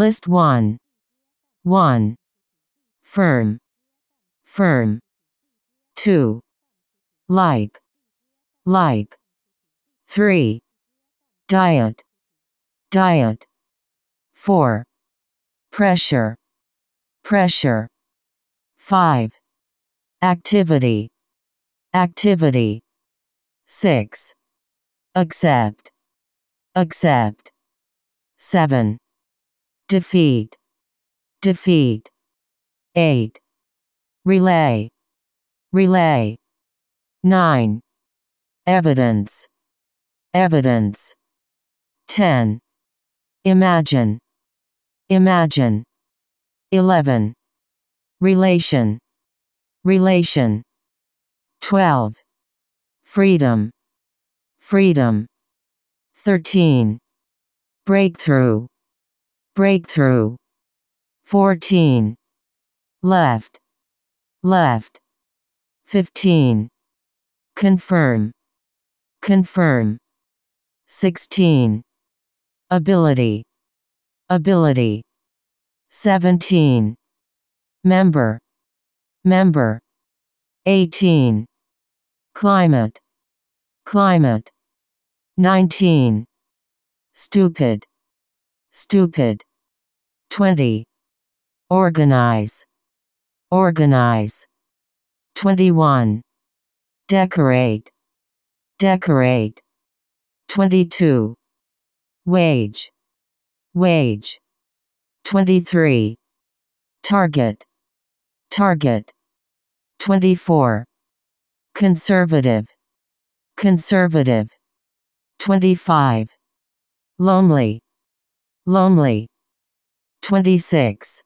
List 1. 1. Firm. Firm. 2. Like. Like. 3. Diet. Diet. 4. Pressure. Pressure. 5. Activity. Activity. 6. Accept. Accept. 7. Defeat. Defeat. 8. Relay. Relay. 9. Evidence. Evidence. 10. Imagine. Imagine. 11. Relation. Relation. 12. Freedom. Freedom. 13. Breakthrough. Breakthrough. 14. Left. Left. 15. Confirm. Confirm. 16. Ability. Ability. 17. Member. Member. 18. Climate. Climate. 19. Stupid. Stupid. 20. Organize. Organize. 21. Decorate. Decorate. 22. Wage. Wage. 23. Target. Target. 24. Conservative. Conservative. 25. Lonely. Lonely. 26.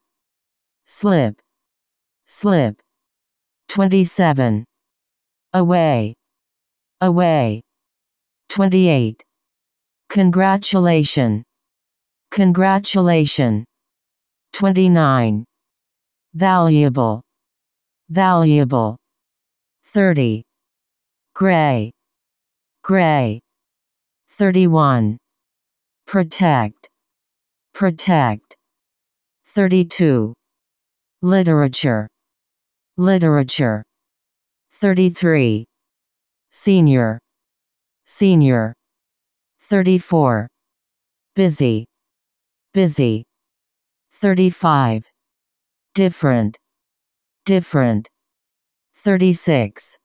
Slip. Slip. 27. Away. Away. 28. Congratulation. Congratulation. 29. Valuable. Valuable. 30. Gray. Gray. 31. Protect. Protect. 32. Literature. Literature. 33. Senior. Senior. 34. Busy. Busy. 35. Different. Different. 36.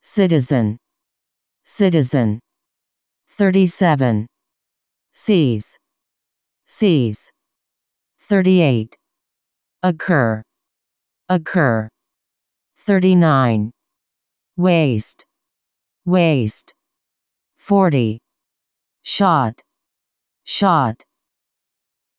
Citizen. Citizen. 37. Seize. Seize. 38. Occur. Occur. 39. Waste. Waste. 40. Shot. Shot.